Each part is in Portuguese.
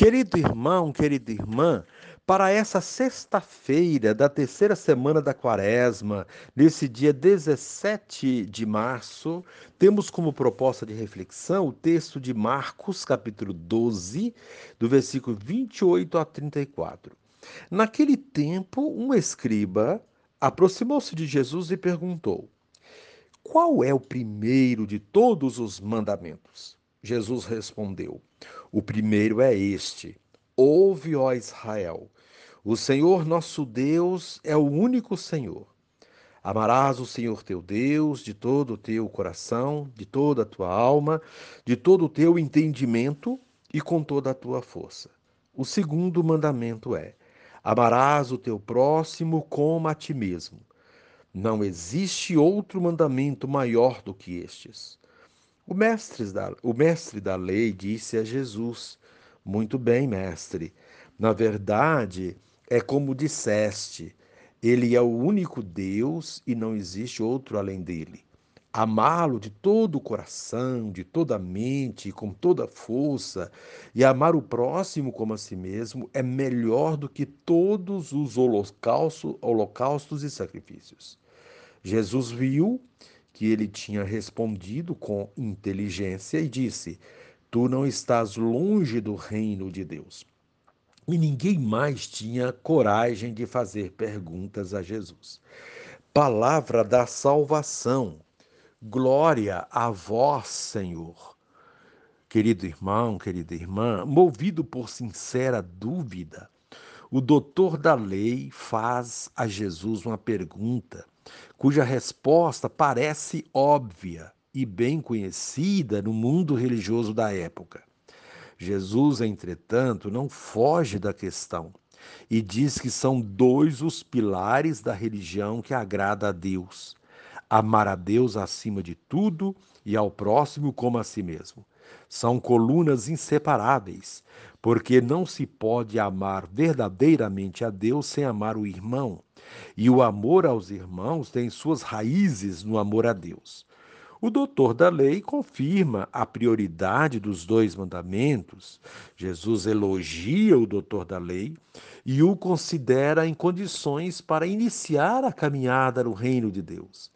Querido irmão, querida irmã, para essa sexta-feira da terceira semana da quaresma, nesse dia 17 de março, temos como proposta de reflexão o texto de Marcos, capítulo 12, do versículo 28 a 34. Naquele tempo, um escriba aproximou-se de Jesus e perguntou: Qual é o primeiro de todos os mandamentos? Jesus respondeu: O primeiro é este: Ouve, ó Israel, o Senhor nosso Deus é o único Senhor. Amarás o Senhor teu Deus de todo o teu coração, de toda a tua alma, de todo o teu entendimento e com toda a tua força. O segundo mandamento é: Amarás o teu próximo como a ti mesmo. Não existe outro mandamento maior do que estes. O mestre, da, o mestre da lei disse a Jesus: Muito bem, mestre. Na verdade, é como disseste: Ele é o único Deus e não existe outro além dele. Amá-lo de todo o coração, de toda a mente, com toda a força, e amar o próximo como a si mesmo é melhor do que todos os holocaustos, holocaustos e sacrifícios. Jesus viu que ele tinha respondido com inteligência e disse: Tu não estás longe do reino de Deus. E ninguém mais tinha coragem de fazer perguntas a Jesus. Palavra da salvação. Glória a vós, Senhor. Querido irmão, querida irmã, movido por sincera dúvida, o doutor da lei faz a Jesus uma pergunta cuja resposta parece óbvia e bem conhecida no mundo religioso da época. Jesus, entretanto, não foge da questão e diz que são dois os pilares da religião que agrada a Deus: amar a Deus acima de tudo e ao próximo como a si mesmo. São colunas inseparáveis, porque não se pode amar verdadeiramente a Deus sem amar o irmão, e o amor aos irmãos tem suas raízes no amor a Deus. O doutor da lei confirma a prioridade dos dois mandamentos. Jesus elogia o doutor da lei e o considera em condições para iniciar a caminhada no reino de Deus.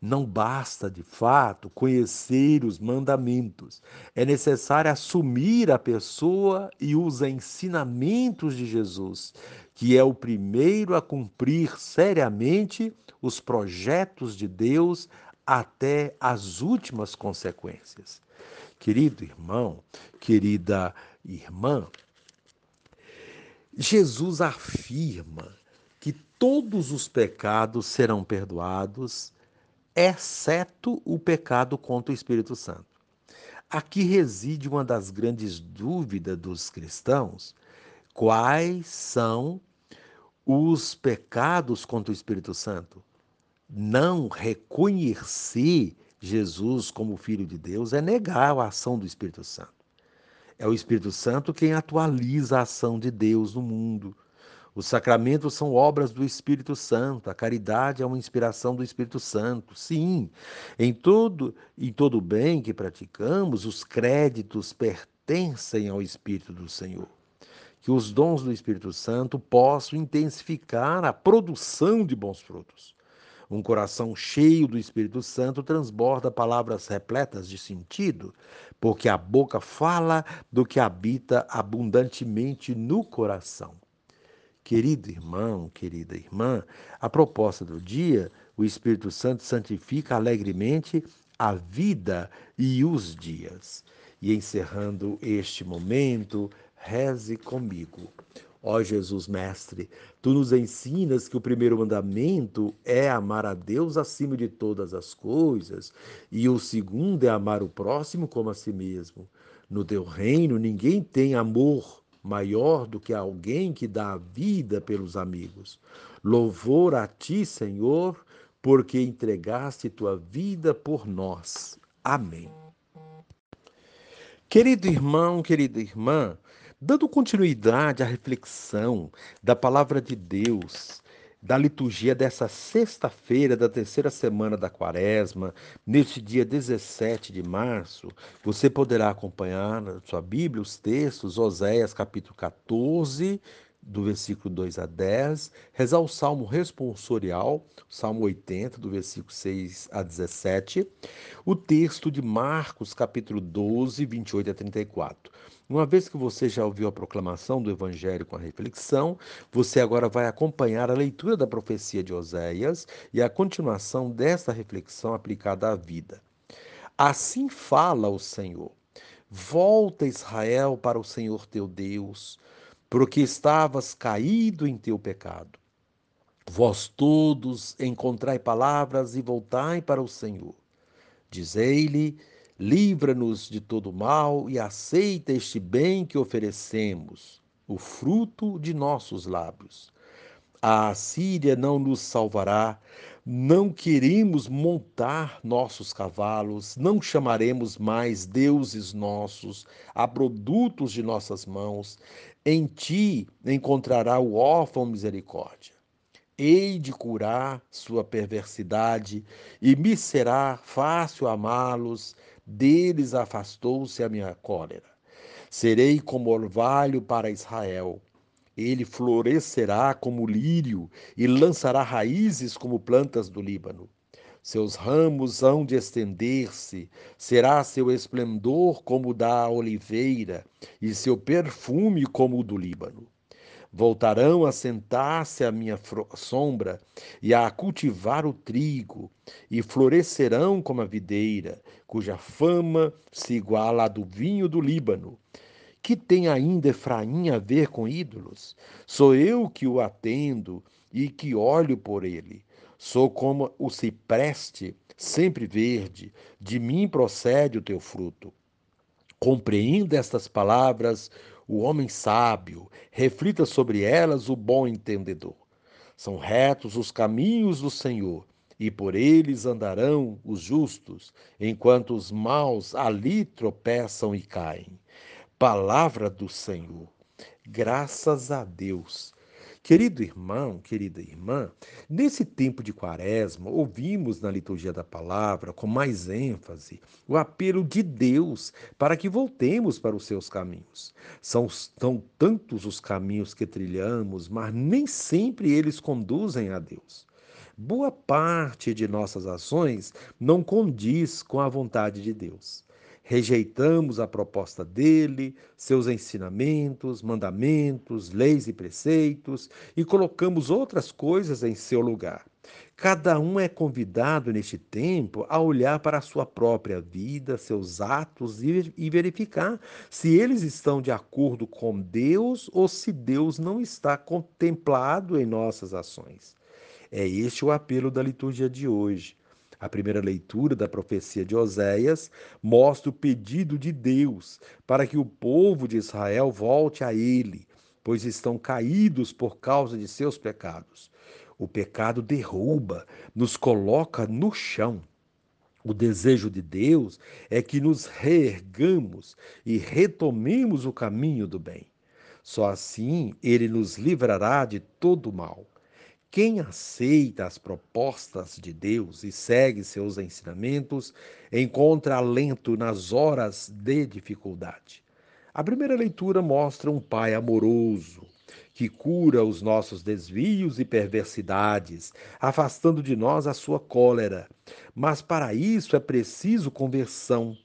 Não basta, de fato, conhecer os mandamentos. É necessário assumir a pessoa e os ensinamentos de Jesus, que é o primeiro a cumprir seriamente os projetos de Deus até as últimas consequências. Querido irmão, querida irmã, Jesus afirma que todos os pecados serão perdoados exceto o pecado contra o Espírito Santo. Aqui reside uma das grandes dúvidas dos cristãos: quais são os pecados contra o Espírito Santo? Não reconhecer Jesus como Filho de Deus é negar a ação do Espírito Santo. É o Espírito Santo quem atualiza a ação de Deus no mundo. Os sacramentos são obras do Espírito Santo, a caridade é uma inspiração do Espírito Santo. Sim, em todo em todo bem que praticamos, os créditos pertencem ao Espírito do Senhor. Que os dons do Espírito Santo possam intensificar a produção de bons frutos. Um coração cheio do Espírito Santo transborda palavras repletas de sentido, porque a boca fala do que habita abundantemente no coração. Querido irmão, querida irmã, a proposta do dia, o Espírito Santo santifica alegremente a vida e os dias. E encerrando este momento, reze comigo. Ó Jesus Mestre, tu nos ensinas que o primeiro mandamento é amar a Deus acima de todas as coisas, e o segundo é amar o próximo como a si mesmo. No teu reino, ninguém tem amor maior do que alguém que dá a vida pelos amigos. Louvor a ti, Senhor, porque entregaste tua vida por nós. Amém. Querido irmão, querida irmã, dando continuidade à reflexão da palavra de Deus da liturgia dessa sexta-feira da terceira semana da quaresma, neste dia 17 de março, você poderá acompanhar na sua Bíblia os textos, Oséias capítulo 14, do versículo 2 a 10, rezar o salmo responsorial, salmo 80, do versículo 6 a 17, o texto de Marcos, capítulo 12, 28 a 34. Uma vez que você já ouviu a proclamação do Evangelho com a reflexão, você agora vai acompanhar a leitura da profecia de Oséias e a continuação desta reflexão aplicada à vida. Assim fala o Senhor. Volta, Israel, para o Senhor teu Deus porque estavas caído em teu pecado. Vós todos encontrai palavras e voltai para o Senhor. Dizei-lhe: livra-nos de todo mal e aceita este bem que oferecemos, o fruto de nossos lábios. A Assíria não nos salvará, não queremos montar nossos cavalos, não chamaremos mais deuses nossos a produtos de nossas mãos. Em ti encontrará o órfão misericórdia. Hei de curar sua perversidade, e me será fácil amá-los, deles afastou-se a minha cólera. Serei como orvalho para Israel, ele florescerá como lírio e lançará raízes como plantas do Líbano. Seus ramos hão de estender-se, será seu esplendor como o da oliveira, e seu perfume como o do Líbano. Voltarão a sentar-se à minha sombra e a cultivar o trigo, e florescerão como a videira, cuja fama se iguala à do vinho do Líbano que tem ainda Efraim a ver com ídolos? Sou eu que o atendo e que olho por ele. Sou como o cipreste, sempre verde, de mim procede o teu fruto. Compreenda estas palavras o homem sábio, reflita sobre elas o bom entendedor. São retos os caminhos do Senhor, e por eles andarão os justos, enquanto os maus ali tropeçam e caem. Palavra do Senhor. Graças a Deus. Querido irmão, querida irmã, nesse tempo de quaresma, ouvimos na liturgia da palavra, com mais ênfase, o apelo de Deus para que voltemos para os seus caminhos. São, são tantos os caminhos que trilhamos, mas nem sempre eles conduzem a Deus. Boa parte de nossas ações não condiz com a vontade de Deus rejeitamos a proposta dele, seus ensinamentos, mandamentos, leis e preceitos e colocamos outras coisas em seu lugar. Cada um é convidado neste tempo a olhar para a sua própria vida, seus atos e verificar se eles estão de acordo com Deus ou se Deus não está contemplado em nossas ações. É este o apelo da liturgia de hoje. A primeira leitura da profecia de Oséias mostra o pedido de Deus para que o povo de Israel volte a ele, pois estão caídos por causa de seus pecados. O pecado derruba, nos coloca no chão. O desejo de Deus é que nos reergamos e retomemos o caminho do bem. Só assim ele nos livrará de todo o mal. Quem aceita as propostas de Deus e segue seus ensinamentos encontra alento nas horas de dificuldade. A primeira leitura mostra um pai amoroso que cura os nossos desvios e perversidades, afastando de nós a sua cólera. Mas para isso é preciso conversão.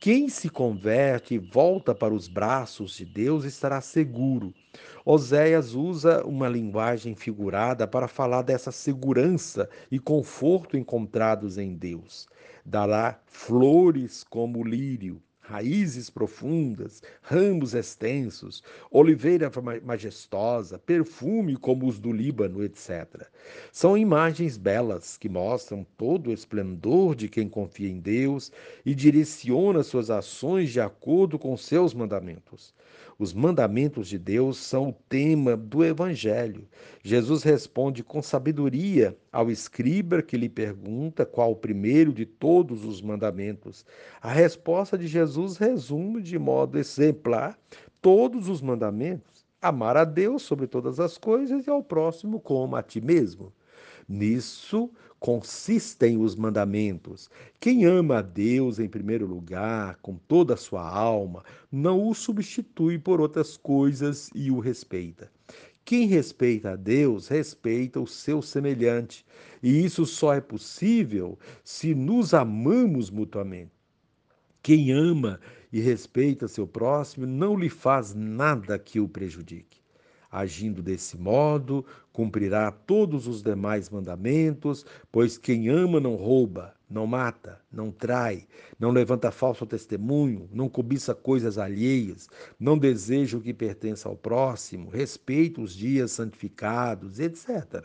Quem se converte e volta para os braços de Deus estará seguro. Oséias usa uma linguagem figurada para falar dessa segurança e conforto encontrados em Deus. Dará flores como lírio, raízes profundas, ramos extensos, oliveira majestosa, perfume como os do Líbano, etc. São imagens belas que mostram todo o esplendor de quem confia em Deus e direciona suas ações de acordo com seus mandamentos. Os mandamentos de Deus são o tema do Evangelho. Jesus responde com sabedoria ao escriba que lhe pergunta qual o primeiro de todos os mandamentos. A resposta de Jesus resume de modo exemplar todos os mandamentos. Amar a Deus sobre todas as coisas e ao próximo como a ti mesmo. Nisso consistem os mandamentos. Quem ama a Deus em primeiro lugar, com toda a sua alma, não o substitui por outras coisas e o respeita. Quem respeita a Deus, respeita o seu semelhante. E isso só é possível se nos amamos mutuamente. Quem ama e respeita seu próximo não lhe faz nada que o prejudique. Agindo desse modo, cumprirá todos os demais mandamentos, pois quem ama não rouba, não mata, não trai, não levanta falso testemunho, não cobiça coisas alheias, não deseja o que pertence ao próximo, respeita os dias santificados, etc.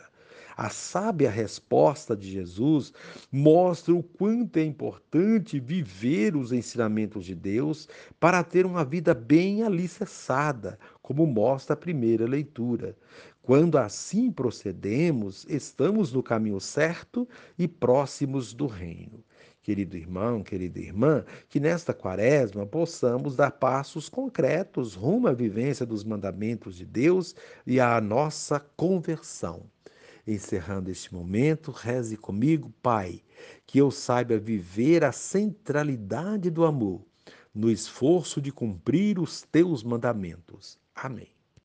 A sábia resposta de Jesus mostra o quanto é importante viver os ensinamentos de Deus para ter uma vida bem alicerçada, como mostra a primeira leitura. Quando assim procedemos, estamos no caminho certo e próximos do reino. Querido irmão, querida irmã, que nesta quaresma possamos dar passos concretos rumo à vivência dos mandamentos de Deus e à nossa conversão. Encerrando este momento, reze comigo, Pai, que eu saiba viver a centralidade do amor no esforço de cumprir os teus mandamentos. Amém.